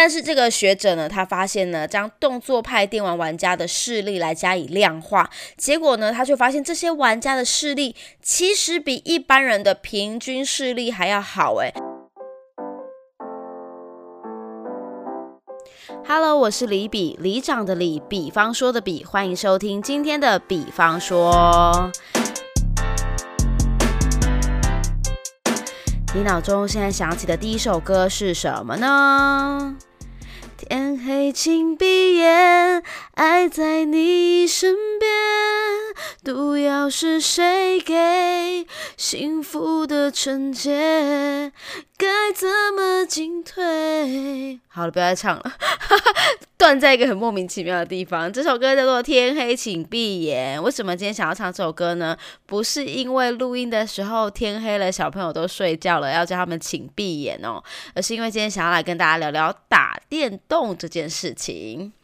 但是这个学者呢，他发现呢，将动作派电玩玩家的视力来加以量化，结果呢，他却发现这些玩家的视力其实比一般人的平均视力还要好，诶。Hello，我是李比，李长的李，比方说的比，欢迎收听今天的比方说。你脑中现在想起的第一首歌是什么呢？天黑，请闭眼，爱在你身边。毒药是谁给？幸福的纯洁，该怎么进退？好了，不要再唱了，断在一个很莫名其妙的地方。这首歌叫做《天黑，请闭眼》。为什么今天想要唱这首歌呢？不是因为录音的时候天黑了，小朋友都睡觉了，要叫他们请闭眼哦，而是因为今天想要来跟大家聊聊打电动这件事情。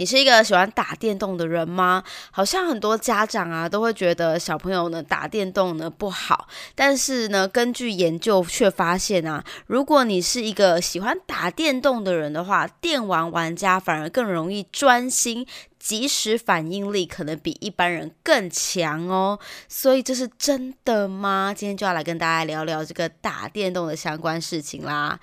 你是一个喜欢打电动的人吗？好像很多家长啊都会觉得小朋友呢打电动呢不好，但是呢根据研究却发现啊，如果你是一个喜欢打电动的人的话，电玩玩家反而更容易专心，即时反应力可能比一般人更强哦。所以这是真的吗？今天就要来跟大家聊聊这个打电动的相关事情啦。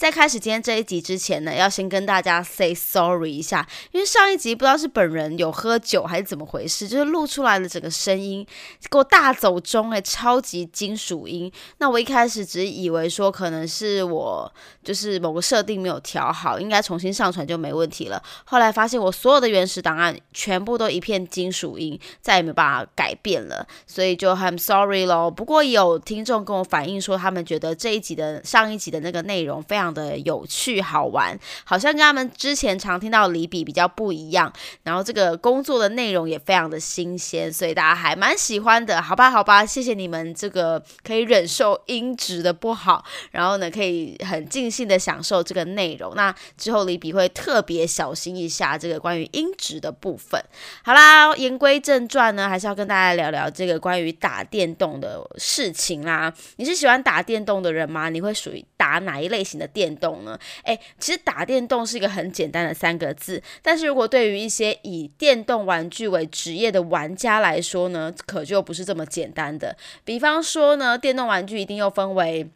在开始今天这一集之前呢，要先跟大家 say sorry 一下，因为上一集不知道是本人有喝酒还是怎么回事，就是录出来的整个声音给我大走中哎，超级金属音。那我一开始只以为说可能是我就是某个设定没有调好，应该重新上传就没问题了。后来发现我所有的原始档案全部都一片金属音，再也没办法改变了，所以就很 sorry 咯。不过有听众跟我反映说，他们觉得这一集的上一集的那个内容非常。的有趣好玩，好像跟他们之前常听到李比比较不一样，然后这个工作的内容也非常的新鲜，所以大家还蛮喜欢的，好吧，好吧，谢谢你们这个可以忍受音质的不好，然后呢可以很尽兴的享受这个内容。那之后李比会特别小心一下这个关于音质的部分。好啦，言归正传呢，还是要跟大家聊聊这个关于打电动的事情啦。你是喜欢打电动的人吗？你会属于打哪一类型的电？动呢？诶，其实打电动是一个很简单的三个字，但是如果对于一些以电动玩具为职业的玩家来说呢，可就不是这么简单的。比方说呢，电动玩具一定又分为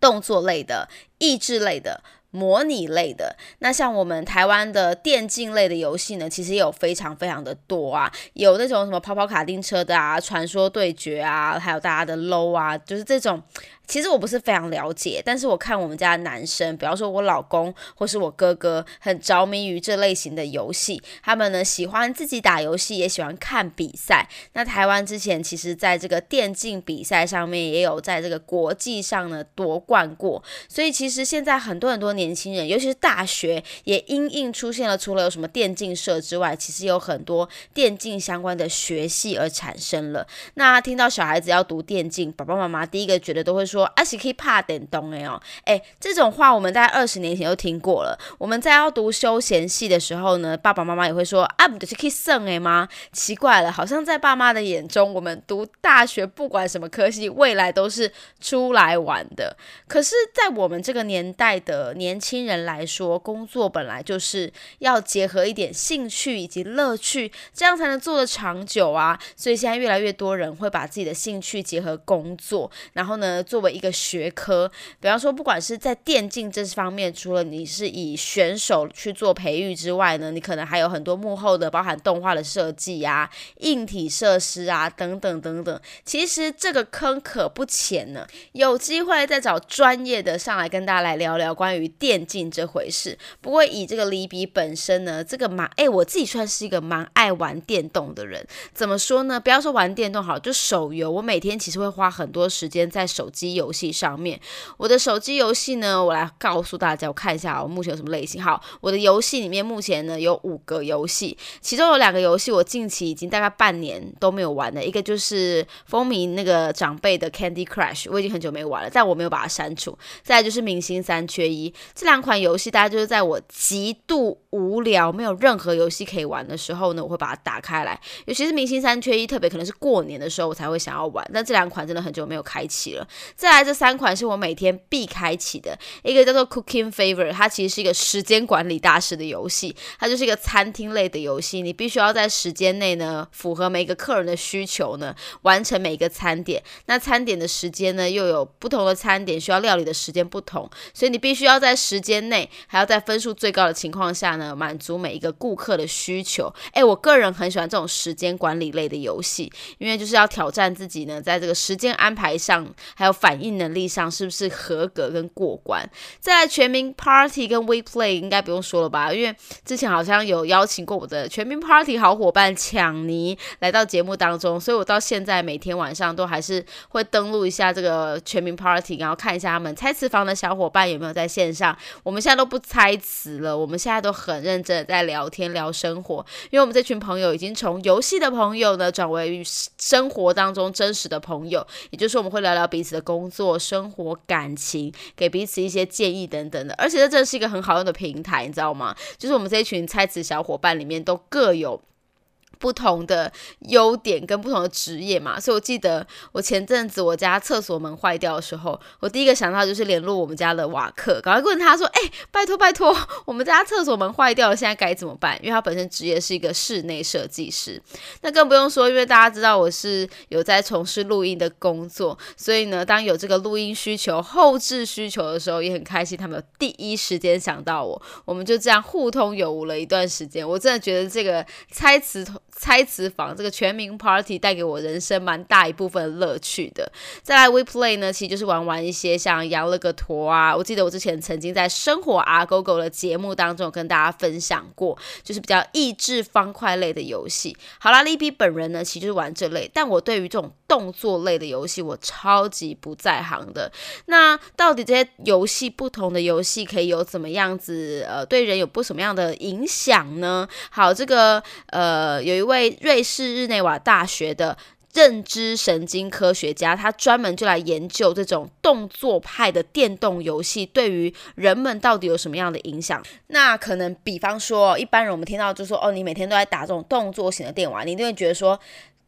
动作类的、益智类的。模拟类的，那像我们台湾的电竞类的游戏呢，其实也有非常非常的多啊，有那种什么跑跑卡丁车的啊，传说对决啊，还有大家的 low 啊，就是这种。其实我不是非常了解，但是我看我们家男生，比方说我老公或是我哥哥，很着迷于这类型的游戏。他们呢喜欢自己打游戏，也喜欢看比赛。那台湾之前其实在这个电竞比赛上面也有在这个国际上呢夺冠过。所以其实现在很多很多年轻人，尤其是大学，也因应出现了除了有什么电竞社之外，其实有很多电竞相关的学系而产生了。那听到小孩子要读电竞，爸爸妈妈第一个觉得都会说。说阿是可以怕点东哎哦，哎，这种话我们在二十年前就听过了。我们在要读休闲系的时候呢，爸爸妈妈也会说啊，不就是可以剩哎吗？奇怪了，好像在爸妈的眼中，我们读大学不管什么科系，未来都是出来玩的。可是，在我们这个年代的年轻人来说，工作本来就是要结合一点兴趣以及乐趣，这样才能做得长久啊。所以现在越来越多人会把自己的兴趣结合工作，然后呢做，作为一个学科，比方说，不管是在电竞这方面，除了你是以选手去做培育之外呢，你可能还有很多幕后的，包含动画的设计啊、硬体设施啊等等等等。其实这个坑可不浅呢，有机会再找专业的上来跟大家来聊聊关于电竞这回事。不过以这个李比本身呢，这个蛮哎，我自己算是一个蛮爱玩电动的人。怎么说呢？不要说玩电动好，就手游，我每天其实会花很多时间在手机。游戏上面，我的手机游戏呢，我来告诉大家，我看一下我目前有什么类型。好，我的游戏里面目前呢有五个游戏，其中有两个游戏我近期已经大概半年都没有玩的，一个就是风靡那个长辈的 Candy Crush，我已经很久没玩了，但我没有把它删除。再就是明星三缺一，这两款游戏大家就是在我极度无聊、没有任何游戏可以玩的时候呢，我会把它打开来。尤其是明星三缺一，特别可能是过年的时候我才会想要玩。但这两款真的很久没有开启了。再来这三款是我每天必开启的，一个叫做 Cooking Favor，它其实是一个时间管理大师的游戏，它就是一个餐厅类的游戏，你必须要在时间内呢，符合每个客人的需求呢，完成每一个餐点。那餐点的时间呢，又有不同的餐点需要料理的时间不同，所以你必须要在时间内，还要在分数最高的情况下呢，满足每一个顾客的需求。诶，我个人很喜欢这种时间管理类的游戏，因为就是要挑战自己呢，在这个时间安排上，还有反反应能力上，是不是合格跟过关。再来全民 Party 跟 WePlay 应该不用说了吧，因为之前好像有邀请过我的全民 Party 好伙伴抢尼来到节目当中，所以我到现在每天晚上都还是会登录一下这个全民 Party，然后看一下他们猜词房的小伙伴有没有在线上。我们现在都不猜词了，我们现在都很认真的在聊天聊生活，因为我们这群朋友已经从游戏的朋友呢转为生活当中真实的朋友，也就是我们会聊聊彼此的工工作、生活、感情，给彼此一些建议等等的。而且这真是一个很好用的平台，你知道吗？就是我们这一群猜词小伙伴里面都各有。不同的优点跟不同的职业嘛，所以我记得我前阵子我家厕所门坏掉的时候，我第一个想到就是联络我们家的瓦克，赶快问他说：“哎，拜托拜托，我们家厕所门坏掉了，现在该怎么办？”因为他本身职业是一个室内设计师，那更不用说，因为大家知道我是有在从事录音的工作，所以呢，当有这个录音需求、后置需求的时候，也很开心，他们第一时间想到我，我们就这样互通有无了一段时间。我真的觉得这个猜词。猜词房这个全民 Party 带给我人生蛮大一部分乐趣的。再来 WePlay 呢，其实就是玩玩一些像摇了个坨啊。我记得我之前曾经在生活啊狗狗的节目当中跟大家分享过，就是比较益智方块类的游戏。好啦，利比本人呢，其实就是玩这类，但我对于这种动作类的游戏，我超级不在行的。那到底这些游戏不同的游戏可以有怎么样子呃，对人有不什么样的影响呢？好，这个呃有一位。瑞士日内瓦大学的认知神经科学家，他专门就来研究这种动作派的电动游戏对于人们到底有什么样的影响。那可能比方说，一般人我们听到就说，哦，你每天都在打这种动作型的电玩，你一定会觉得说。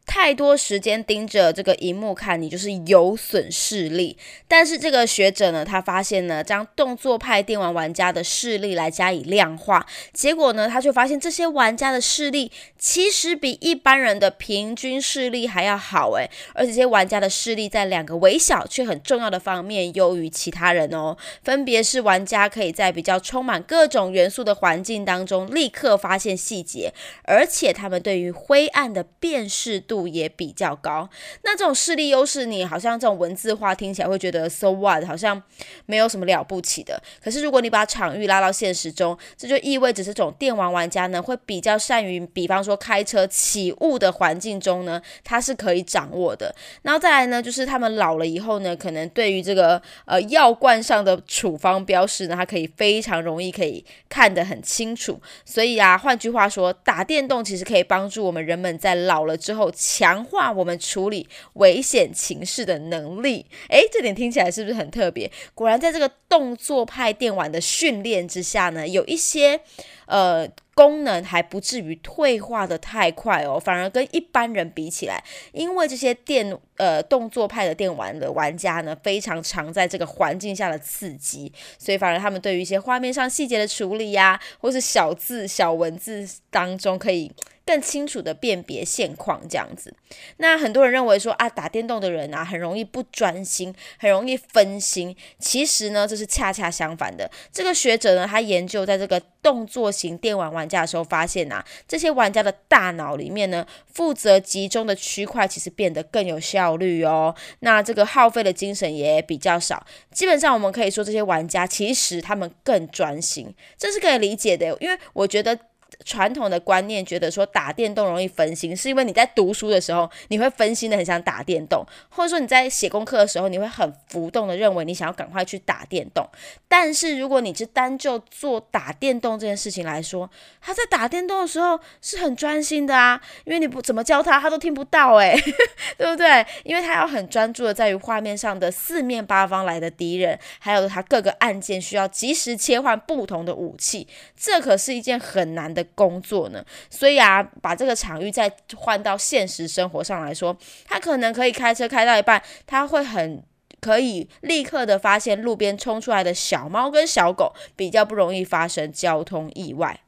太多时间盯着这个荧幕看，你就是有损视力。但是这个学者呢，他发现呢，将动作派电玩玩家的视力来加以量化，结果呢，他就发现这些玩家的视力其实比一般人的平均视力还要好诶，而且这些玩家的视力在两个微小却很重要的方面优于其他人哦，分别是玩家可以在比较充满各种元素的环境当中立刻发现细节，而且他们对于灰暗的辨识。度也比较高，那这种视力优势，你好像这种文字化听起来会觉得 so what，好像没有什么了不起的。可是如果你把场域拉到现实中，这就意味着这种电玩玩家呢，会比较善于，比方说开车起雾的环境中呢，他是可以掌握的。然后再来呢，就是他们老了以后呢，可能对于这个呃药罐上的处方标识呢，它可以非常容易可以看得很清楚。所以啊，换句话说，打电动其实可以帮助我们人们在老了之后。强化我们处理危险情势的能力，诶，这点听起来是不是很特别？果然，在这个动作派电玩的训练之下呢，有一些呃功能还不至于退化的太快哦，反而跟一般人比起来，因为这些电呃动作派的电玩的玩家呢，非常常在这个环境下的刺激，所以反而他们对于一些画面上细节的处理呀，或是小字小文字当中可以。更清楚的辨别现况，这样子。那很多人认为说啊，打电动的人啊，很容易不专心，很容易分心。其实呢，这是恰恰相反的。这个学者呢，他研究在这个动作型电玩玩家的时候，发现啊，这些玩家的大脑里面呢，负责集中的区块其实变得更有效率哦。那这个耗费的精神也比较少。基本上我们可以说，这些玩家其实他们更专心，这是可以理解的。因为我觉得。传统的观念觉得说打电动容易分心，是因为你在读书的时候你会分心的很想打电动，或者说你在写功课的时候你会很浮动的认为你想要赶快去打电动。但是如果你是单就做打电动这件事情来说，他在打电动的时候是很专心的啊，因为你不怎么教他，他都听不到诶，对不对？因为他要很专注的在于画面上的四面八方来的敌人，还有他各个按键需要及时切换不同的武器，这可是一件很难的工作呢，所以啊，把这个场域再换到现实生活上来说，他可能可以开车开到一半，他会很可以立刻的发现路边冲出来的小猫跟小狗，比较不容易发生交通意外。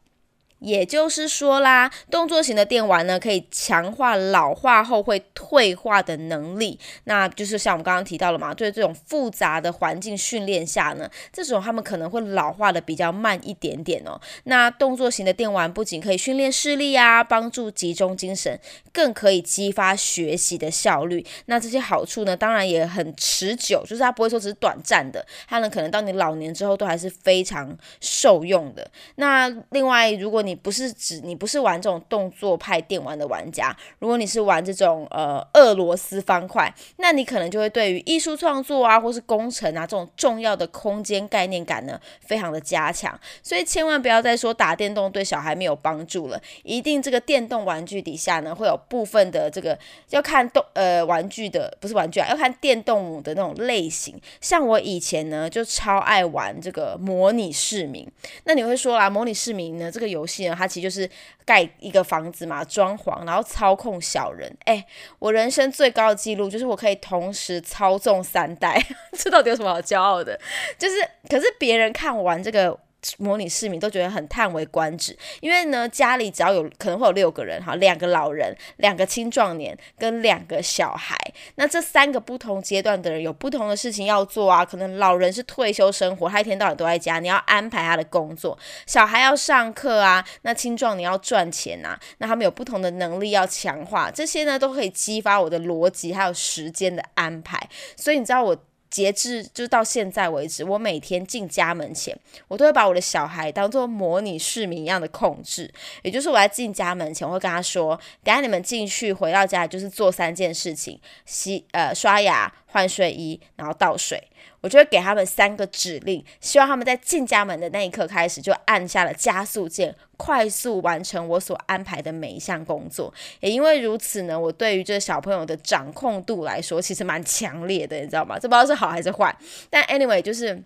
也就是说啦，动作型的电玩呢，可以强化老化后会退化的能力。那就是像我们刚刚提到了嘛，对这种复杂的环境训练下呢，这种他们可能会老化的比较慢一点点哦。那动作型的电玩不仅可以训练视力啊，帮助集中精神，更可以激发学习的效率。那这些好处呢，当然也很持久，就是它不会说只是短暂的，它呢可能到你老年之后都还是非常受用的。那另外，如果你不是指你不是玩这种动作派电玩的玩家，如果你是玩这种呃俄罗斯方块，那你可能就会对于艺术创作啊，或是工程啊这种重要的空间概念感呢，非常的加强。所以千万不要再说打电动对小孩没有帮助了，一定这个电动玩具底下呢，会有部分的这个要看动呃玩具的不是玩具啊，要看电动的那种类型。像我以前呢就超爱玩这个模拟市民，那你会说啦，模拟市民呢这个游戏。它其实就是盖一个房子嘛，装潢，然后操控小人。哎，我人生最高的记录就是我可以同时操纵三代，这到底有什么好骄傲的？就是，可是别人看完这个。模拟市民都觉得很叹为观止，因为呢，家里只要有可能会有六个人哈，两个老人，两个青壮年跟两个小孩，那这三个不同阶段的人有不同的事情要做啊。可能老人是退休生活，他一天到晚都在家，你要安排他的工作；小孩要上课啊，那青壮年要赚钱啊，那他们有不同的能力要强化，这些呢都可以激发我的逻辑还有时间的安排。所以你知道我。截至就到现在为止，我每天进家门前，我都会把我的小孩当做模拟市民一样的控制。也就是我在进家门前，我会跟他说：“等下你们进去回到家，就是做三件事情：洗呃刷牙、换睡衣，然后倒水。”我就会给他们三个指令，希望他们在进家门的那一刻开始就按下了加速键，快速完成我所安排的每一项工作。也因为如此呢，我对于这小朋友的掌控度来说，其实蛮强烈的，你知道吗？这不知道是好还是坏。但 anyway，就是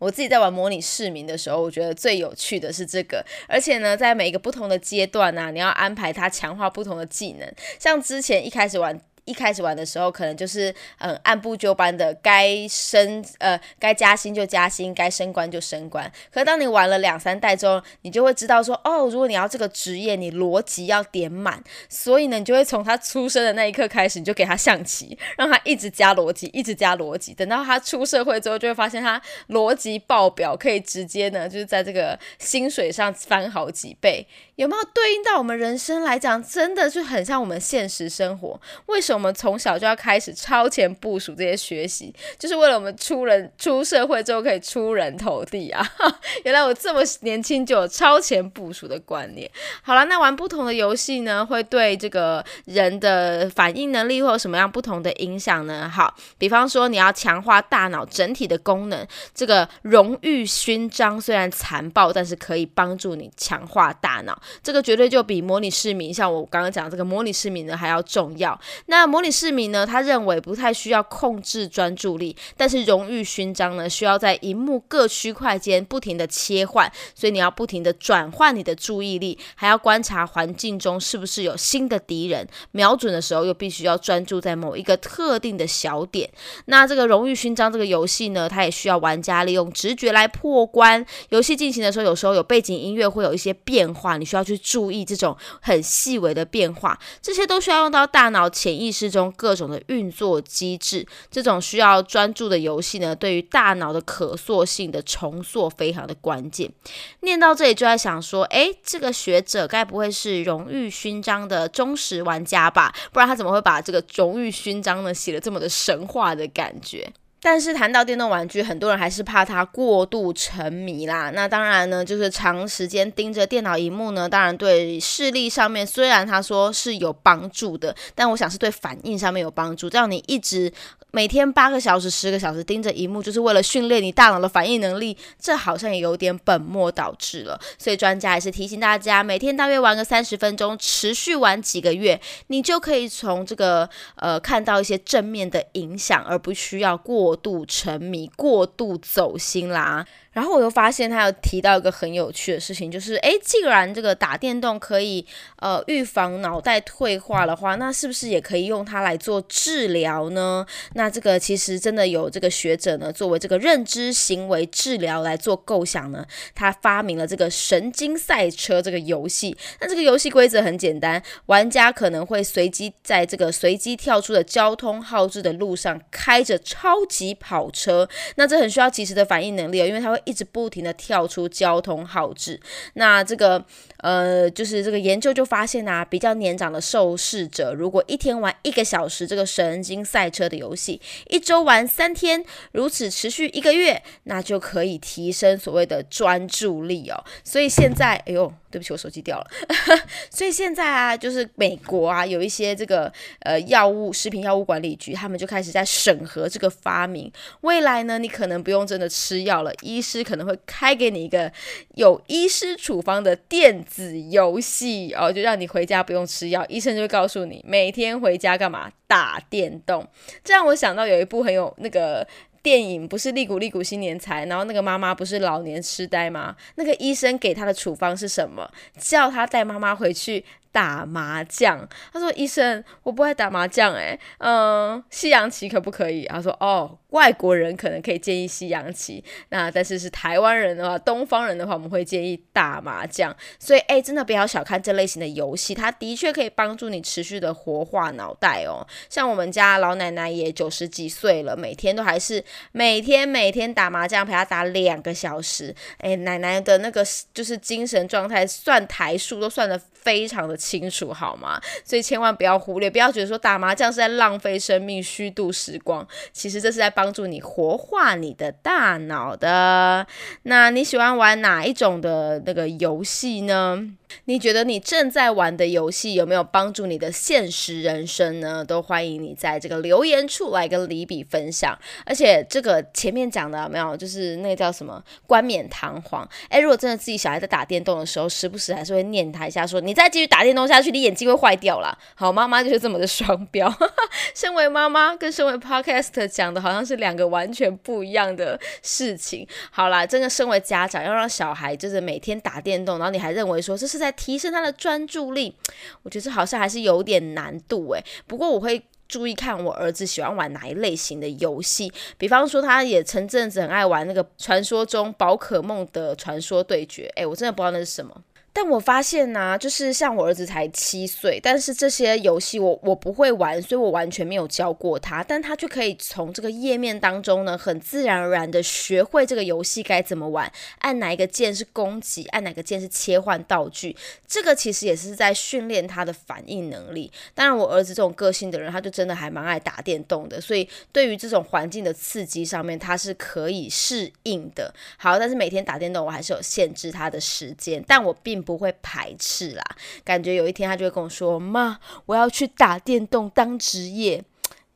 我自己在玩模拟市民的时候，我觉得最有趣的是这个。而且呢，在每一个不同的阶段呢，你要安排他强化不同的技能。像之前一开始玩。一开始玩的时候，可能就是嗯按部就班的，该升呃该加薪就加薪，该升官就升官。可当你玩了两三代之后，你就会知道说，哦，如果你要这个职业，你逻辑要点满。所以呢，你就会从他出生的那一刻开始，你就给他象棋，让他一直加逻辑，一直加逻辑。等到他出社会之后，就会发现他逻辑爆表，可以直接呢就是在这个薪水上翻好几倍。有没有对应到我们人生来讲，真的是很像我们现实生活？为什么我们从小就要开始超前部署这些学习，就是为了我们出人出社会之后可以出人头地啊？原来我这么年轻就有超前部署的观念。好了，那玩不同的游戏呢，会对这个人的反应能力会有什么样不同的影响呢？好，比方说你要强化大脑整体的功能，这个荣誉勋章虽然残暴，但是可以帮助你强化大脑。这个绝对就比模拟市民，像我刚刚讲这个模拟市民呢还要重要。那模拟市民呢，他认为不太需要控制专注力，但是荣誉勋章呢，需要在荧幕各区块间不停的切换，所以你要不停的转换你的注意力，还要观察环境中是不是有新的敌人，瞄准的时候又必须要专注在某一个特定的小点。那这个荣誉勋章这个游戏呢，它也需要玩家利用直觉来破关。游戏进行的时候，有时候有背景音乐会有一些变化，你需要。去注意这种很细微的变化，这些都需要用到大脑潜意识中各种的运作机制。这种需要专注的游戏呢，对于大脑的可塑性的重塑非常的关键。念到这里就在想说，诶，这个学者该不会是荣誉勋章的忠实玩家吧？不然他怎么会把这个荣誉勋章呢写的这么的神话的感觉？但是谈到电动玩具，很多人还是怕它过度沉迷啦。那当然呢，就是长时间盯着电脑荧幕呢，当然对视力上面虽然他说是有帮助的，但我想是对反应上面有帮助。这样你一直。每天八个小时、十个小时盯着荧幕，就是为了训练你大脑的反应能力，这好像也有点本末倒置了。所以专家还是提醒大家，每天大约玩个三十分钟，持续玩几个月，你就可以从这个呃看到一些正面的影响，而不需要过度沉迷、过度走心啦。然后我又发现他有提到一个很有趣的事情，就是诶，既然这个打电动可以呃预防脑袋退化的话，那是不是也可以用它来做治疗呢？那这个其实真的有这个学者呢，作为这个认知行为治疗来做构想呢，他发明了这个神经赛车这个游戏。那这个游戏规则很简单，玩家可能会随机在这个随机跳出的交通号志的路上开着超级跑车，那这很需要及时的反应能力哦，因为它会。一直不停的跳出交通号志，那这个呃，就是这个研究就发现啊，比较年长的受试者，如果一天玩一个小时这个神经赛车的游戏，一周玩三天，如此持续一个月，那就可以提升所谓的专注力哦。所以现在，哎呦。对不起，我手机掉了。所以现在啊，就是美国啊，有一些这个呃药物食品药物管理局，他们就开始在审核这个发明。未来呢，你可能不用真的吃药了，医师可能会开给你一个有医师处方的电子游戏哦，就让你回家不用吃药，医生就会告诉你每天回家干嘛打电动。这让我想到有一部很有那个。电影不是利古利古新年财，然后那个妈妈不是老年痴呆吗？那个医生给他的处方是什么？叫他带妈妈回去。打麻将，他说：“医生，我不爱打麻将，诶，嗯，西洋棋可不可以？”他说：“哦，外国人可能可以建议西洋棋，那但是是台湾人的话，东方人的话，我们会建议打麻将。所以，诶，真的不要小看这类型的游戏，它的确可以帮助你持续的活化脑袋哦。像我们家老奶奶也九十几岁了，每天都还是每天每天打麻将，陪她打两个小时，诶，奶奶的那个就是精神状态，算台数都算的非常的。”清楚好吗？所以千万不要忽略，不要觉得说打麻将是在浪费生命、虚度时光。其实这是在帮助你活化你的大脑的。那你喜欢玩哪一种的那个游戏呢？你觉得你正在玩的游戏有没有帮助你的现实人生呢？都欢迎你在这个留言处来跟李比分享。而且这个前面讲的没有，就是那个叫什么冠冕堂皇。诶，如果真的自己小孩在打电动的时候，时不时还是会念他一下，说你再继续打电动下去，你眼睛会坏掉了。好，妈妈就是这么的双标。身为妈妈跟身为 Podcast 讲的好像是两个完全不一样的事情。好啦，真的身为家长要让小孩就是每天打电动，然后你还认为说这是在提升他的专注力，我觉得好像还是有点难度诶。不过我会注意看我儿子喜欢玩哪一类型的游戏，比方说他也前阵子很爱玩那个传说中宝可梦的传说对决，诶，我真的不知道那是什么。但我发现呢，就是像我儿子才七岁，但是这些游戏我我不会玩，所以我完全没有教过他，但他就可以从这个页面当中呢，很自然而然的学会这个游戏该怎么玩，按哪一个键是攻击，按哪个键是切换道具，这个其实也是在训练他的反应能力。当然，我儿子这种个性的人，他就真的还蛮爱打电动的，所以对于这种环境的刺激上面，他是可以适应的。好，但是每天打电动，我还是有限制他的时间，但我并。不会排斥啦，感觉有一天他就会跟我说：“妈，我要去打电动当职业。”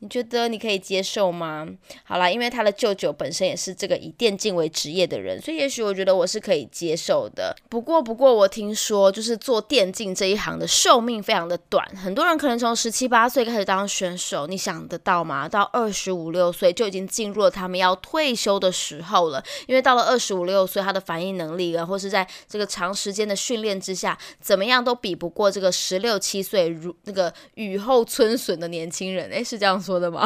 你觉得你可以接受吗？好啦，因为他的舅舅本身也是这个以电竞为职业的人，所以也许我觉得我是可以接受的。不过，不过我听说就是做电竞这一行的寿命非常的短，很多人可能从十七八岁开始当选手，你想得到吗？到二十五六岁就已经进入了他们要退休的时候了。因为到了二十五六岁，他的反应能力啊，或是在这个长时间的训练之下，怎么样都比不过这个十六七岁如那个雨后春笋的年轻人。诶，是这样说。说的吗？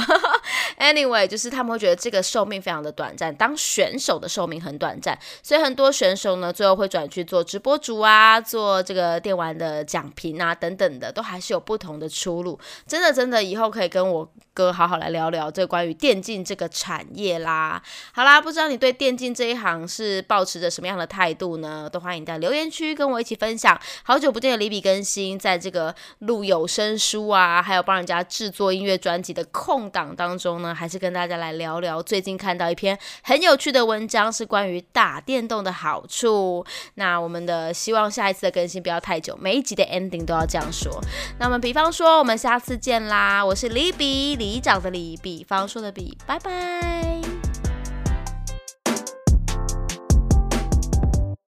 Anyway，就是他们会觉得这个寿命非常的短暂，当选手的寿命很短暂，所以很多选手呢，最后会转去做直播主啊，做这个电玩的讲评啊等等的，都还是有不同的出路。真的，真的，以后可以跟我哥好好来聊聊这关于电竞这个产业啦。好啦，不知道你对电竞这一行是保持着什么样的态度呢？都欢迎在留言区跟我一起分享。好久不见的李比更新，在这个录有声书啊，还有帮人家制作音乐专辑的。空档当中还是跟大家来聊聊最近看到一篇很有趣的文章，是关于打电动的好处。那我们的希望下一次的更新不要太久，每一集的 ending 都要这样说。那么比方说，我们下次见啦！我是李比，李长的李，比方说的比，拜拜。